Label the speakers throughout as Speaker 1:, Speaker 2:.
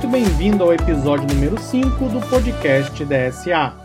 Speaker 1: Muito bem-vindo ao episódio número 5 do podcast DSA.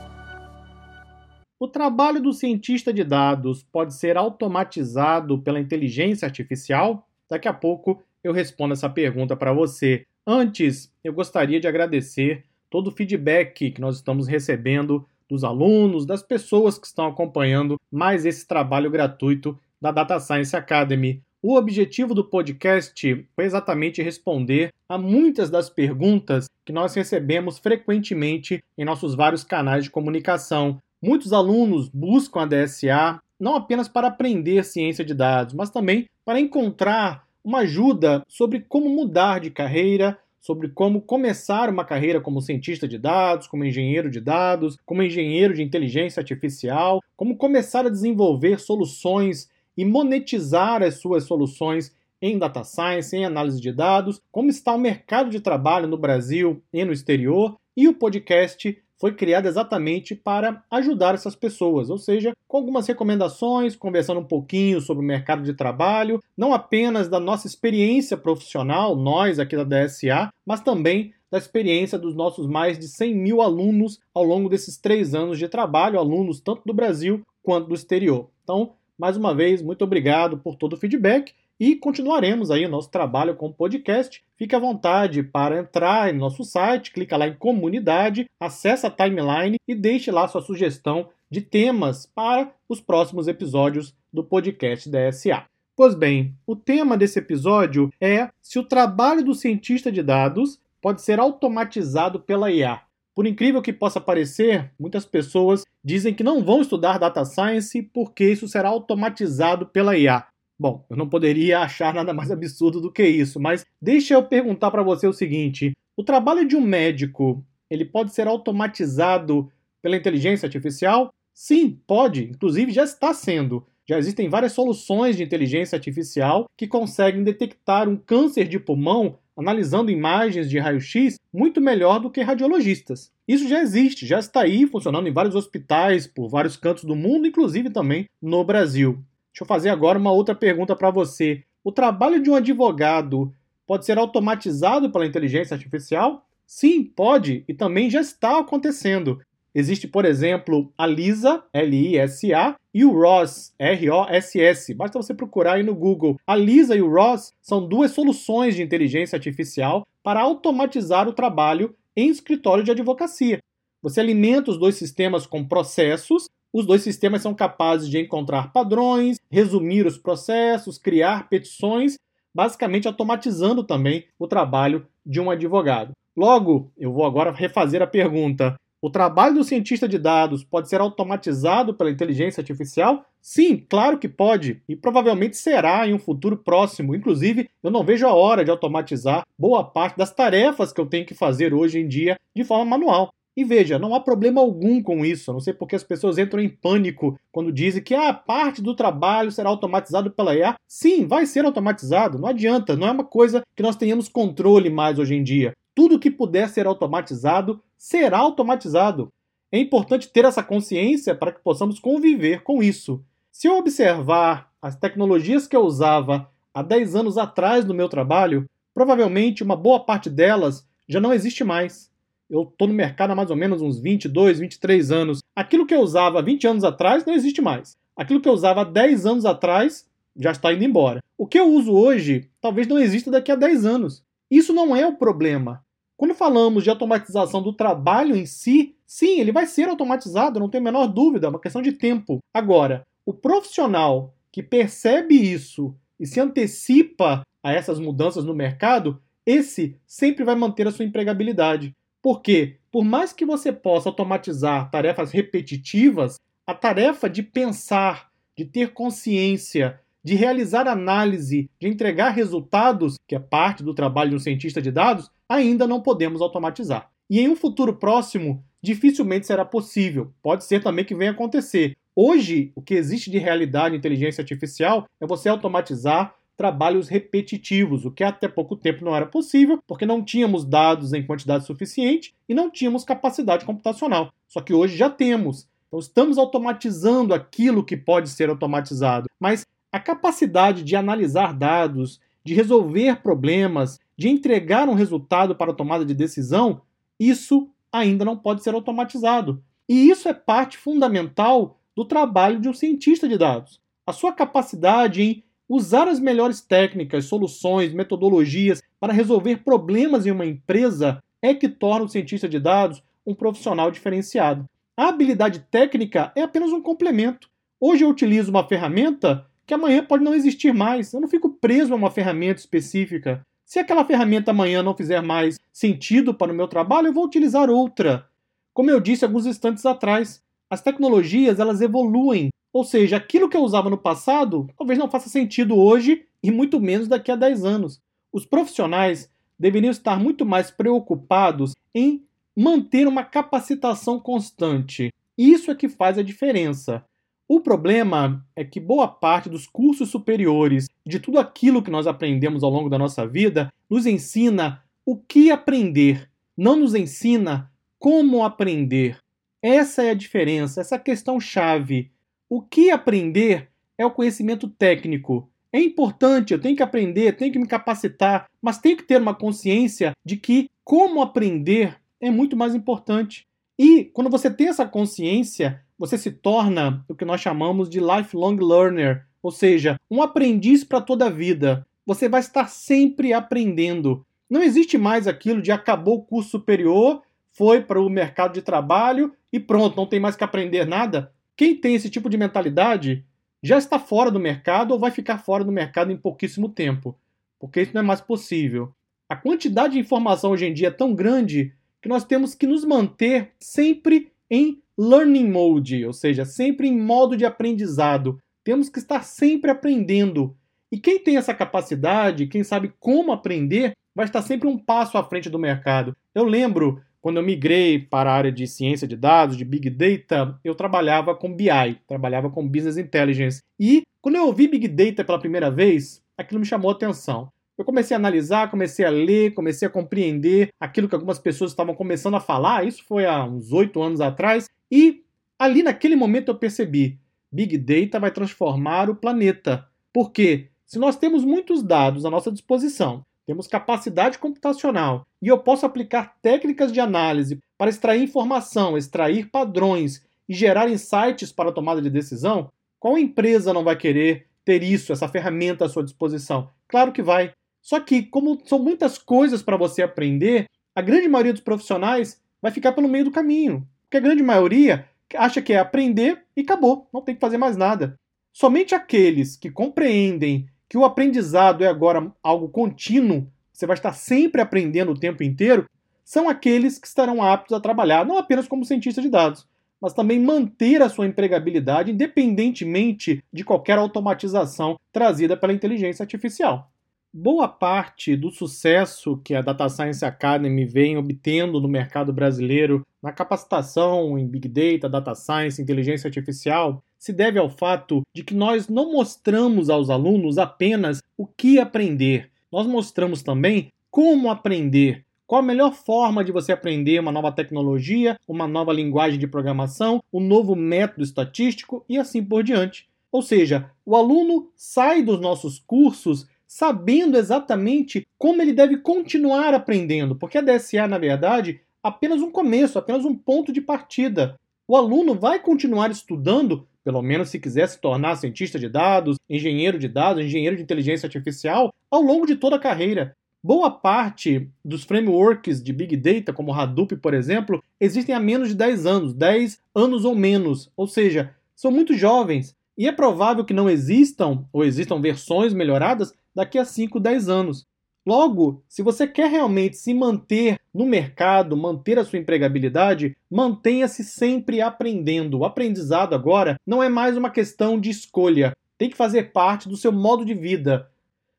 Speaker 1: O trabalho do cientista de dados pode ser automatizado pela inteligência artificial? Daqui a pouco eu respondo essa pergunta para você. Antes, eu gostaria de agradecer todo o feedback que nós estamos recebendo dos alunos, das pessoas que estão acompanhando mais esse trabalho gratuito da Data Science Academy. O objetivo do podcast foi exatamente responder a muitas das perguntas que nós recebemos frequentemente em nossos vários canais de comunicação. Muitos alunos buscam a DSA não apenas para aprender ciência de dados, mas também para encontrar uma ajuda sobre como mudar de carreira, sobre como começar uma carreira como cientista de dados, como engenheiro de dados, como engenheiro de inteligência artificial, como começar a desenvolver soluções e monetizar as suas soluções em data science, em análise de dados, como está o mercado de trabalho no Brasil e no exterior, e o podcast foi criado exatamente para ajudar essas pessoas, ou seja, com algumas recomendações, conversando um pouquinho sobre o mercado de trabalho, não apenas da nossa experiência profissional, nós aqui da DSA, mas também da experiência dos nossos mais de 100 mil alunos ao longo desses três anos de trabalho, alunos tanto do Brasil quanto do exterior. Então, mais uma vez, muito obrigado por todo o feedback e continuaremos aí o nosso trabalho com o podcast. Fique à vontade para entrar em nosso site, clica lá em comunidade, acessa a timeline e deixe lá sua sugestão de temas para os próximos episódios do podcast DSA. Pois bem, o tema desse episódio é se o trabalho do cientista de dados pode ser automatizado pela IA. Por incrível que possa parecer, muitas pessoas dizem que não vão estudar data science porque isso será automatizado pela IA. Bom, eu não poderia achar nada mais absurdo do que isso, mas deixa eu perguntar para você o seguinte: o trabalho de um médico, ele pode ser automatizado pela inteligência artificial? Sim, pode, inclusive já está sendo. Já existem várias soluções de inteligência artificial que conseguem detectar um câncer de pulmão analisando imagens de raio-x muito melhor do que radiologistas. Isso já existe, já está aí funcionando em vários hospitais por vários cantos do mundo, inclusive também no Brasil. Deixa eu fazer agora uma outra pergunta para você. O trabalho de um advogado pode ser automatizado pela inteligência artificial? Sim, pode, e também já está acontecendo. Existe, por exemplo, a Lisa, L-I-S-A, e o ROS, R-O-S-S. Basta você procurar aí no Google. A Lisa e o ROS são duas soluções de inteligência artificial para automatizar o trabalho em escritório de advocacia. Você alimenta os dois sistemas com processos, os dois sistemas são capazes de encontrar padrões, resumir os processos, criar petições, basicamente automatizando também o trabalho de um advogado. Logo, eu vou agora refazer a pergunta: o trabalho do cientista de dados pode ser automatizado pela inteligência artificial? Sim, claro que pode, e provavelmente será em um futuro próximo. Inclusive, eu não vejo a hora de automatizar boa parte das tarefas que eu tenho que fazer hoje em dia de forma manual. E veja, não há problema algum com isso. não sei porque as pessoas entram em pânico quando dizem que a ah, parte do trabalho será automatizado pela IA. Sim, vai ser automatizado, não adianta, não é uma coisa que nós tenhamos controle mais hoje em dia. Tudo que puder ser automatizado será automatizado. É importante ter essa consciência para que possamos conviver com isso. Se eu observar as tecnologias que eu usava há 10 anos atrás no meu trabalho, provavelmente uma boa parte delas já não existe mais. Eu estou no mercado há mais ou menos uns 22, 23 anos. Aquilo que eu usava 20 anos atrás não existe mais. Aquilo que eu usava 10 anos atrás já está indo embora. O que eu uso hoje talvez não exista daqui a 10 anos. Isso não é o problema. Quando falamos de automatização do trabalho em si, sim, ele vai ser automatizado, não tem a menor dúvida, é uma questão de tempo. Agora, o profissional que percebe isso e se antecipa a essas mudanças no mercado, esse sempre vai manter a sua empregabilidade. Porque, por mais que você possa automatizar tarefas repetitivas, a tarefa de pensar, de ter consciência, de realizar análise, de entregar resultados, que é parte do trabalho de um cientista de dados, ainda não podemos automatizar. E em um futuro próximo, dificilmente será possível. Pode ser também que venha acontecer. Hoje, o que existe de realidade em inteligência artificial é você automatizar trabalhos repetitivos, o que até pouco tempo não era possível, porque não tínhamos dados em quantidade suficiente e não tínhamos capacidade computacional. Só que hoje já temos. Então estamos automatizando aquilo que pode ser automatizado, mas a capacidade de analisar dados, de resolver problemas, de entregar um resultado para a tomada de decisão, isso ainda não pode ser automatizado. E isso é parte fundamental do trabalho de um cientista de dados. A sua capacidade em usar as melhores técnicas, soluções, metodologias para resolver problemas em uma empresa é que torna o cientista de dados um profissional diferenciado. A habilidade técnica é apenas um complemento. Hoje eu utilizo uma ferramenta que amanhã pode não existir mais. Eu não fico preso a uma ferramenta específica. Se aquela ferramenta amanhã não fizer mais sentido para o meu trabalho, eu vou utilizar outra. Como eu disse alguns instantes atrás, as tecnologias elas evoluem, ou seja, aquilo que eu usava no passado talvez não faça sentido hoje e muito menos daqui a 10 anos. Os profissionais deveriam estar muito mais preocupados em manter uma capacitação constante. Isso é que faz a diferença. O problema é que boa parte dos cursos superiores, de tudo aquilo que nós aprendemos ao longo da nossa vida, nos ensina o que aprender, não nos ensina como aprender. Essa é a diferença, essa questão chave. O que aprender é o conhecimento técnico. É importante, eu tenho que aprender, tenho que me capacitar, mas tenho que ter uma consciência de que como aprender é muito mais importante. E quando você tem essa consciência, você se torna o que nós chamamos de lifelong learner, ou seja, um aprendiz para toda a vida. Você vai estar sempre aprendendo. Não existe mais aquilo de acabou o curso superior, foi para o mercado de trabalho e pronto, não tem mais que aprender nada. Quem tem esse tipo de mentalidade já está fora do mercado ou vai ficar fora do mercado em pouquíssimo tempo, porque isso não é mais possível. A quantidade de informação hoje em dia é tão grande que nós temos que nos manter sempre em learning mode, ou seja, sempre em modo de aprendizado. Temos que estar sempre aprendendo. E quem tem essa capacidade, quem sabe como aprender, vai estar sempre um passo à frente do mercado. Eu lembro quando eu migrei para a área de ciência de dados, de Big Data, eu trabalhava com BI, trabalhava com Business Intelligence. E quando eu ouvi Big Data pela primeira vez, aquilo me chamou a atenção. Eu comecei a analisar, comecei a ler, comecei a compreender aquilo que algumas pessoas estavam começando a falar. Isso foi há uns oito anos atrás. E ali naquele momento eu percebi: Big Data vai transformar o planeta. Porque se nós temos muitos dados à nossa disposição, temos capacidade computacional e eu posso aplicar técnicas de análise para extrair informação, extrair padrões e gerar insights para a tomada de decisão, qual empresa não vai querer ter isso, essa ferramenta à sua disposição? Claro que vai. Só que, como são muitas coisas para você aprender, a grande maioria dos profissionais vai ficar pelo meio do caminho. Porque a grande maioria acha que é aprender e acabou, não tem que fazer mais nada. Somente aqueles que compreendem que o aprendizado é agora algo contínuo, você vai estar sempre aprendendo o tempo inteiro, são aqueles que estarão aptos a trabalhar não apenas como cientista de dados, mas também manter a sua empregabilidade independentemente de qualquer automatização trazida pela inteligência artificial boa parte do sucesso que a Data Science Academy vem obtendo no mercado brasileiro na capacitação em Big Data, Data Science, Inteligência Artificial se deve ao fato de que nós não mostramos aos alunos apenas o que aprender, nós mostramos também como aprender. Qual a melhor forma de você aprender uma nova tecnologia, uma nova linguagem de programação, um novo método estatístico e assim por diante. Ou seja, o aluno sai dos nossos cursos sabendo exatamente como ele deve continuar aprendendo, porque a DSA, na verdade, é apenas um começo, apenas um ponto de partida. O aluno vai continuar estudando, pelo menos se quiser se tornar cientista de dados, engenheiro de dados, engenheiro de inteligência artificial, ao longo de toda a carreira. Boa parte dos frameworks de Big Data, como Hadoop, por exemplo, existem há menos de 10 anos, 10 anos ou menos, ou seja, são muito jovens. E é provável que não existam ou existam versões melhoradas daqui a 5, 10 anos. Logo, se você quer realmente se manter no mercado, manter a sua empregabilidade, mantenha-se sempre aprendendo. O aprendizado agora não é mais uma questão de escolha, tem que fazer parte do seu modo de vida.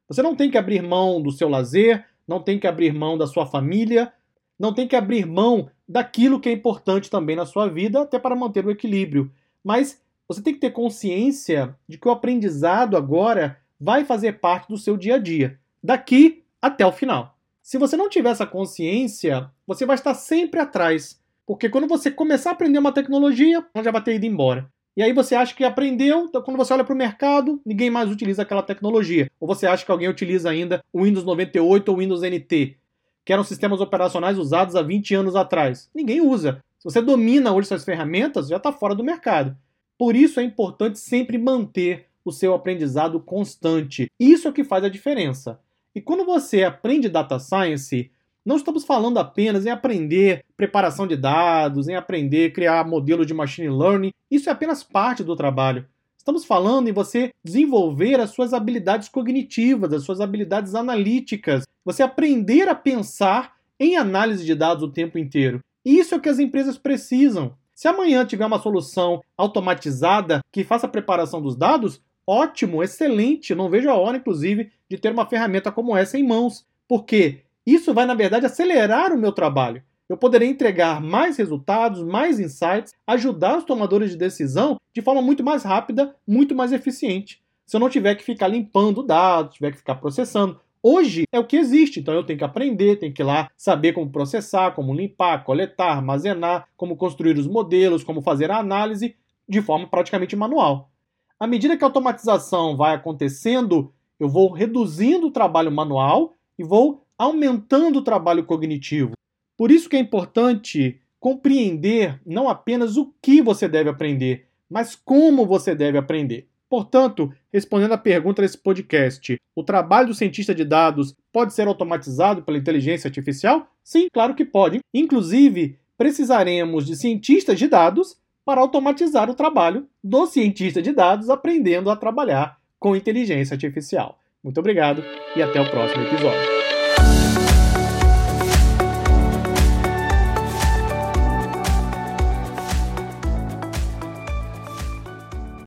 Speaker 1: Você não tem que abrir mão do seu lazer, não tem que abrir mão da sua família, não tem que abrir mão daquilo que é importante também na sua vida, até para manter o equilíbrio. Mas você tem que ter consciência de que o aprendizado agora vai fazer parte do seu dia a dia, daqui até o final. Se você não tiver essa consciência, você vai estar sempre atrás, porque quando você começar a aprender uma tecnologia, ela já vai ter ido embora. E aí você acha que aprendeu, então quando você olha para o mercado, ninguém mais utiliza aquela tecnologia. Ou você acha que alguém utiliza ainda o Windows 98 ou o Windows NT, que eram sistemas operacionais usados há 20 anos atrás. Ninguém usa. Se você domina hoje essas ferramentas, já está fora do mercado. Por isso é importante sempre manter o seu aprendizado constante. Isso é o que faz a diferença. E quando você aprende data science, não estamos falando apenas em aprender preparação de dados, em aprender criar modelos de machine learning. Isso é apenas parte do trabalho. Estamos falando em você desenvolver as suas habilidades cognitivas, as suas habilidades analíticas, você aprender a pensar em análise de dados o tempo inteiro. Isso é o que as empresas precisam. Se amanhã tiver uma solução automatizada que faça a preparação dos dados, ótimo, excelente. Não vejo a hora, inclusive, de ter uma ferramenta como essa em mãos. Porque isso vai, na verdade, acelerar o meu trabalho. Eu poderei entregar mais resultados, mais insights, ajudar os tomadores de decisão de forma muito mais rápida, muito mais eficiente. Se eu não tiver que ficar limpando dados, tiver que ficar processando. Hoje é o que existe, então eu tenho que aprender, tenho que ir lá saber como processar, como limpar, coletar, armazenar, como construir os modelos, como fazer a análise de forma praticamente manual. À medida que a automatização vai acontecendo, eu vou reduzindo o trabalho manual e vou aumentando o trabalho cognitivo. Por isso que é importante compreender não apenas o que você deve aprender, mas como você deve aprender. Portanto, respondendo à pergunta desse podcast, o trabalho do cientista de dados pode ser automatizado pela inteligência artificial? Sim, claro que pode. Inclusive, precisaremos de cientistas de dados para automatizar o trabalho do cientista de dados aprendendo a trabalhar com inteligência artificial. Muito obrigado e até o próximo episódio.